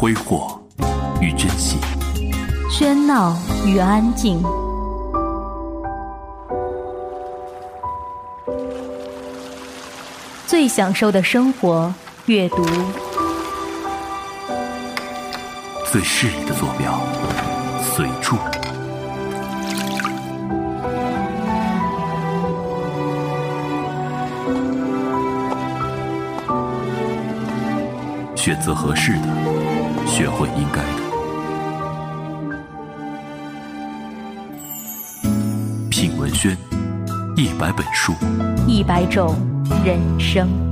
挥霍与珍惜，喧闹与安静，最享受的生活，阅读。最适宜的坐标，随处。选择合适的，学会应该的。品文轩，一百本书，一百种人生。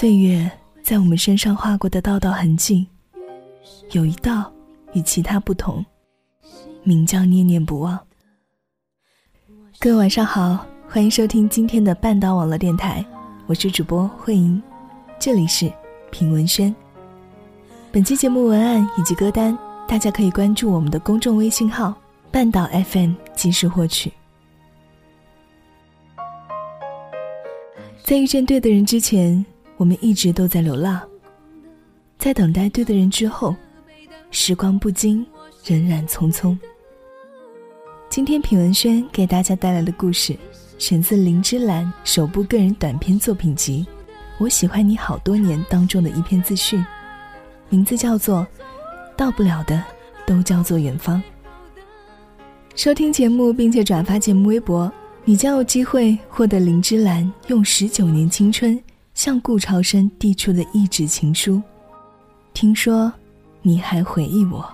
岁月在我们身上画过的道道痕迹，有一道与其他不同，名叫念念不忘。各位晚上好，欢迎收听今天的半岛网络电台，我是主播慧莹，这里是品文轩。本期节目文案以及歌单，大家可以关注我们的公众微信号“半岛 FM” 及时获取。在遇见对的人之前。我们一直都在流浪，在等待对的人之后，时光不惊，荏苒匆匆。今天品文轩给大家带来的故事，选自林芝兰首部个人短篇作品集《我喜欢你好多年》当中的一篇自序，名字叫做《到不了的都叫做远方》。收听节目并且转发节目微博，你将有机会获得林芝兰用十九年青春。向顾朝生递出的一纸情书，听说你还回忆我。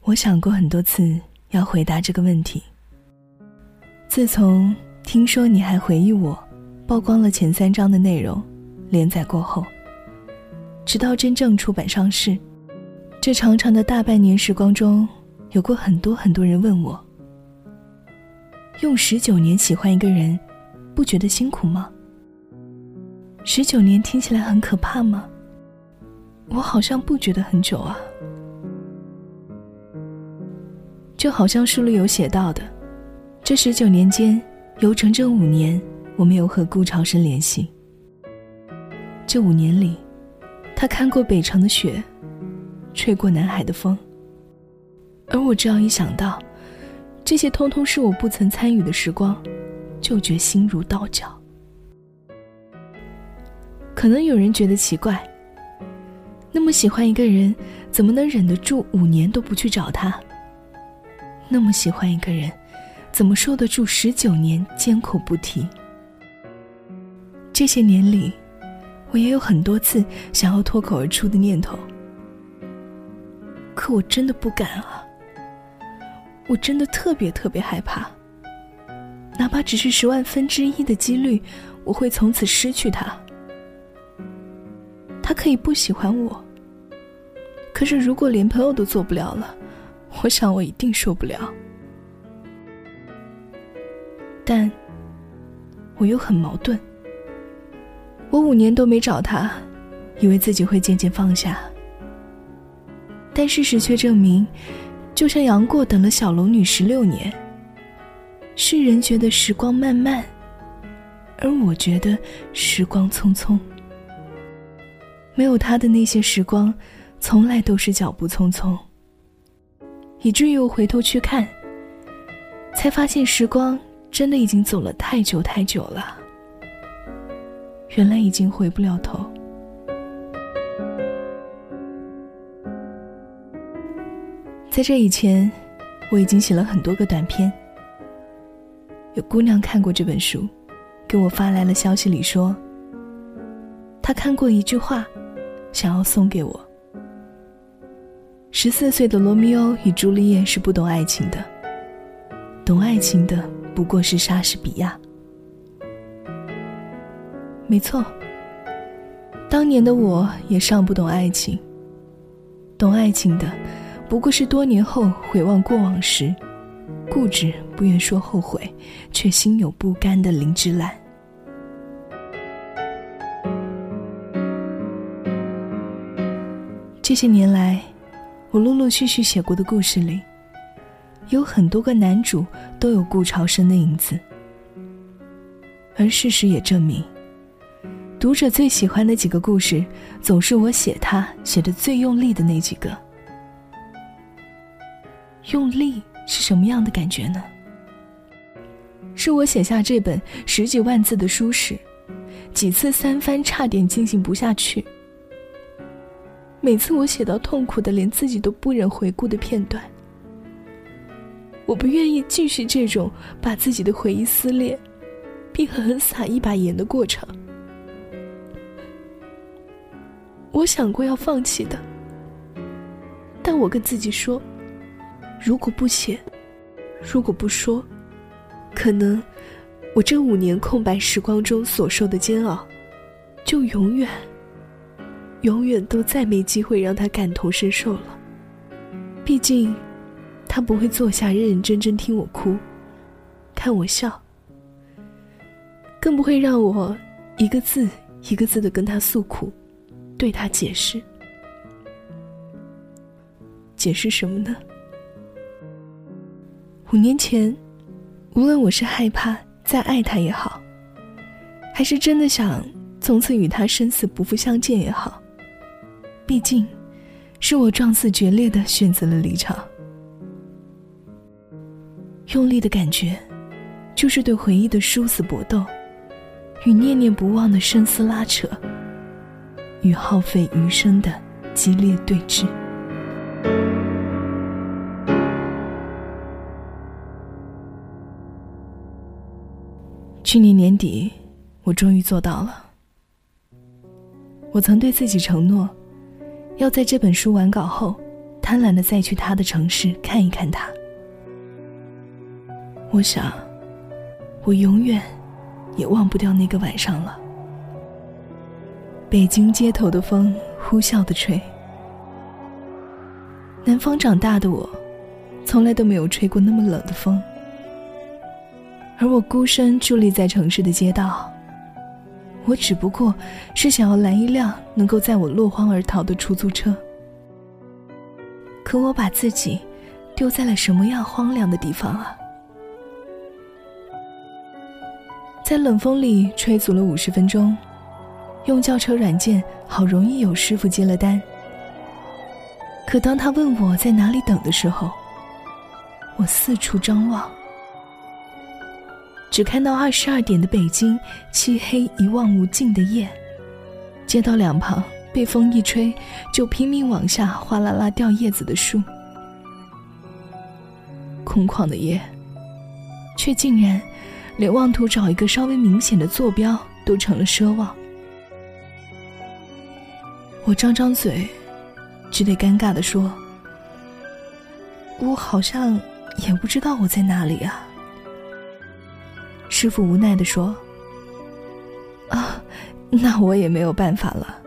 我想过很多次要回答这个问题。自从听说你还回忆我。曝光了前三章的内容，连载过后，直到真正出版上市，这长长的大半年时光中，有过很多很多人问我：用十九年喜欢一个人，不觉得辛苦吗？十九年听起来很可怕吗？我好像不觉得很久啊，就好像书里有写到的，这十九年间有整整五年。我没有和顾朝生联系。这五年里，他看过北城的雪，吹过南海的风。而我只要一想到，这些通通是我不曾参与的时光，就觉心如刀绞。可能有人觉得奇怪，那么喜欢一个人，怎么能忍得住五年都不去找他？那么喜欢一个人，怎么受得住十九年缄口不提？这些年里，我也有很多次想要脱口而出的念头，可我真的不敢啊！我真的特别特别害怕，哪怕只是十万分之一的几率，我会从此失去他。他可以不喜欢我，可是如果连朋友都做不了了，我想我一定受不了。但，我又很矛盾。我五年都没找他，以为自己会渐渐放下。但事实却证明，就像杨过等了小龙女十六年。世人觉得时光漫漫，而我觉得时光匆匆。没有他的那些时光，从来都是脚步匆匆。以至于我回头去看，才发现时光真的已经走了太久太久了。原来已经回不了头。在这以前，我已经写了很多个短篇。有姑娘看过这本书，给我发来了消息里说，她看过一句话，想要送给我。十四岁的罗密欧与朱丽叶是不懂爱情的，懂爱情的不过是莎士比亚。没错，当年的我也尚不懂爱情，懂爱情的不过是多年后回望过往时，固执不愿说后悔，却心有不甘的林芝兰。这些年来，我陆陆续续写过的故事里，有很多个男主都有顾朝生的影子。而事实也证明，读者最喜欢的几个故事，总是我写他写的最用力的那几个。用力是什么样的感觉呢？是我写下这本十几万字的书时，几次三番差点进行不下去。每次我写到痛苦的连自己都不忍回顾的片段，我不愿意继续这种把自己的回忆撕裂，并狠狠撒一把盐的过程。我想过要放弃的，但我跟自己说，如果不写，如果不说，可能我这五年空白时光中所受的煎熬，就永远。永远都再没机会让他感同身受了。毕竟，他不会坐下认认真真听我哭，看我笑，更不会让我一个字一个字的跟他诉苦，对他解释。解释什么呢？五年前，无论我是害怕再爱他也好，还是真的想从此与他生死不复相见也好。毕竟，是我壮似决裂的选择了离场。用力的感觉，就是对回忆的殊死搏斗，与念念不忘的生死拉扯，与耗费余生的激烈对峙。去年年底，我终于做到了。我曾对自己承诺。要在这本书完稿后，贪婪的再去他的城市看一看他。我想，我永远也忘不掉那个晚上了。北京街头的风呼啸的吹，南方长大的我，从来都没有吹过那么冷的风。而我孤身伫立在城市的街道。我只不过是想要拦一辆能够载我落荒而逃的出租车，可我把自己丢在了什么样荒凉的地方啊！在冷风里吹足了五十分钟，用叫车软件，好容易有师傅接了单。可当他问我在哪里等的时候，我四处张望。只看到二十二点的北京，漆黑一望无尽的夜，街道两旁被风一吹就拼命往下哗啦啦掉叶子的树，空旷的夜，却竟然连妄图找一个稍微明显的坐标都成了奢望。我张张嘴，只得尴尬的说：“我好像也不知道我在哪里啊。”师傅无奈的说：“啊，那我也没有办法了，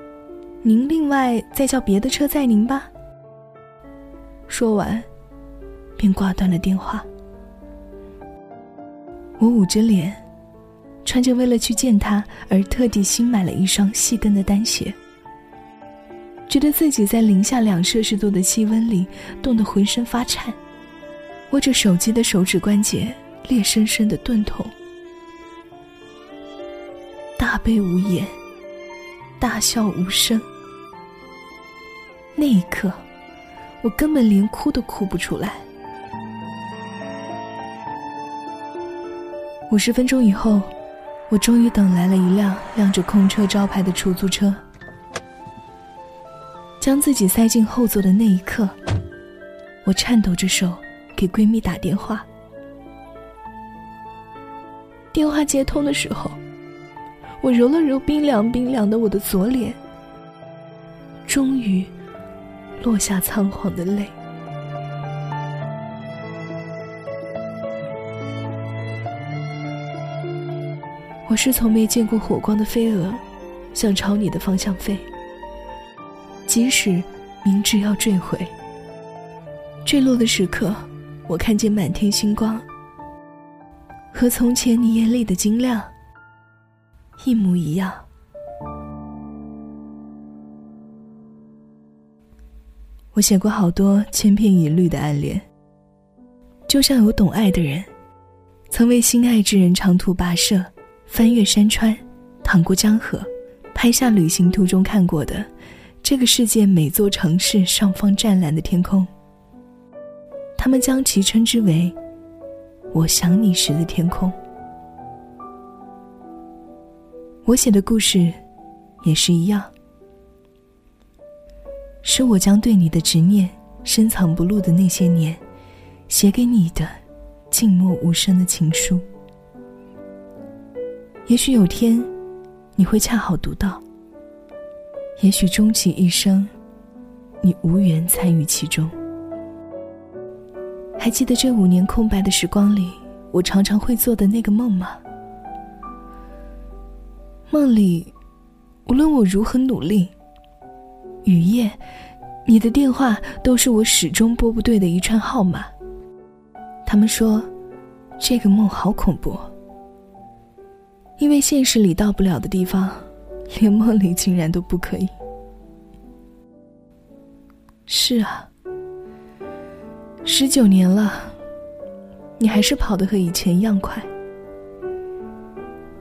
您另外再叫别的车载您吧。”说完，便挂断了电话。我捂着脸，穿着为了去见他而特地新买了一双细跟的单鞋，觉得自己在零下两摄氏度的气温里冻得浑身发颤，握着手机的手指关节裂生生的钝痛。大悲无言，大笑无声。那一刻，我根本连哭都哭不出来。五十分钟以后，我终于等来了一辆亮着空车招牌的出租车。将自己塞进后座的那一刻，我颤抖着手给闺蜜打电话。电话接通的时候。我揉了揉冰凉冰凉的我的左脸，终于落下仓皇的泪。我是从没见过火光的飞蛾，想朝你的方向飞。即使明知要坠毁，坠落的时刻，我看见满天星光，和从前你眼里的晶亮一模一样。我写过好多千篇一律的暗恋，就像有懂爱的人，曾为心爱之人长途跋涉，翻越山川，淌过江河，拍下旅行途中看过的这个世界每座城市上方湛蓝的天空。他们将其称之为“我想你时的天空”。我写的故事，也是一样。是我将对你的执念深藏不露的那些年，写给你的静默无声的情书。也许有天，你会恰好读到；也许终其一生，你无缘参与其中。还记得这五年空白的时光里，我常常会做的那个梦吗？梦里，无论我如何努力。雨夜，你的电话都是我始终拨不对的一串号码。他们说，这个梦好恐怖，因为现实里到不了的地方，连梦里竟然都不可以。是啊，十九年了，你还是跑得和以前一样快。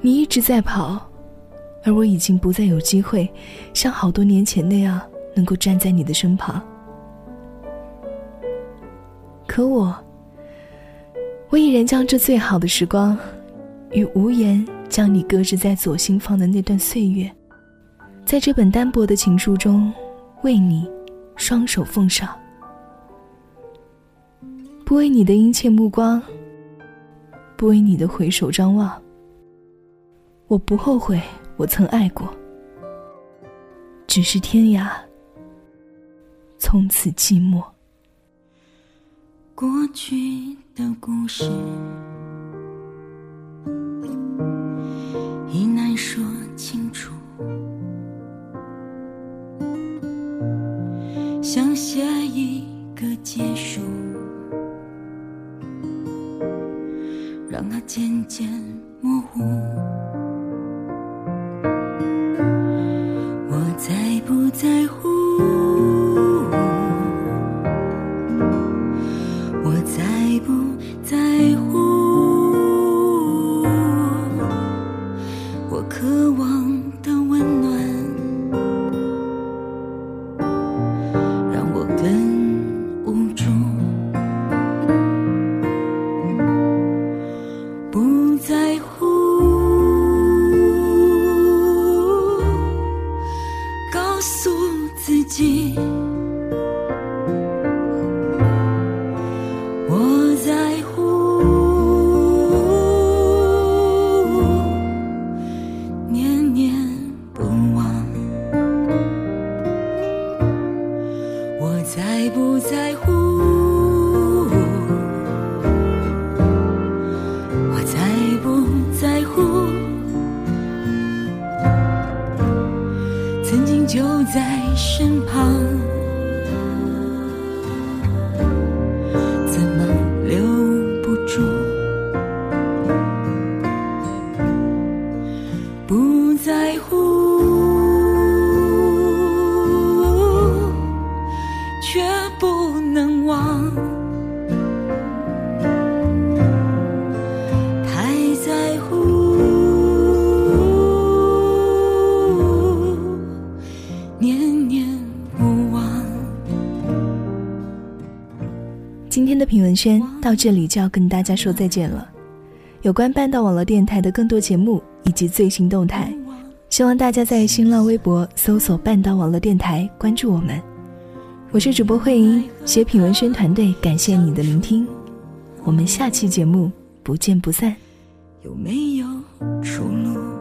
你一直在跑。而我已经不再有机会，像好多年前那样能够站在你的身旁。可我，我已然将这最好的时光，与无言将你搁置在左心房的那段岁月，在这本单薄的情书中，为你双手奉上。不为你的殷切目光，不为你的回首张望，我不后悔。我曾爱过，只是天涯，从此寂寞。过去的故事，那渐渐模糊。我在不在乎轩到这里就要跟大家说再见了。有关半岛网络电台的更多节目以及最新动态，希望大家在新浪微博搜索“半岛网络电台”关注我们。我是主播慧英，写品文轩团队感谢你的聆听，我们下期节目不见不散。有没有出路？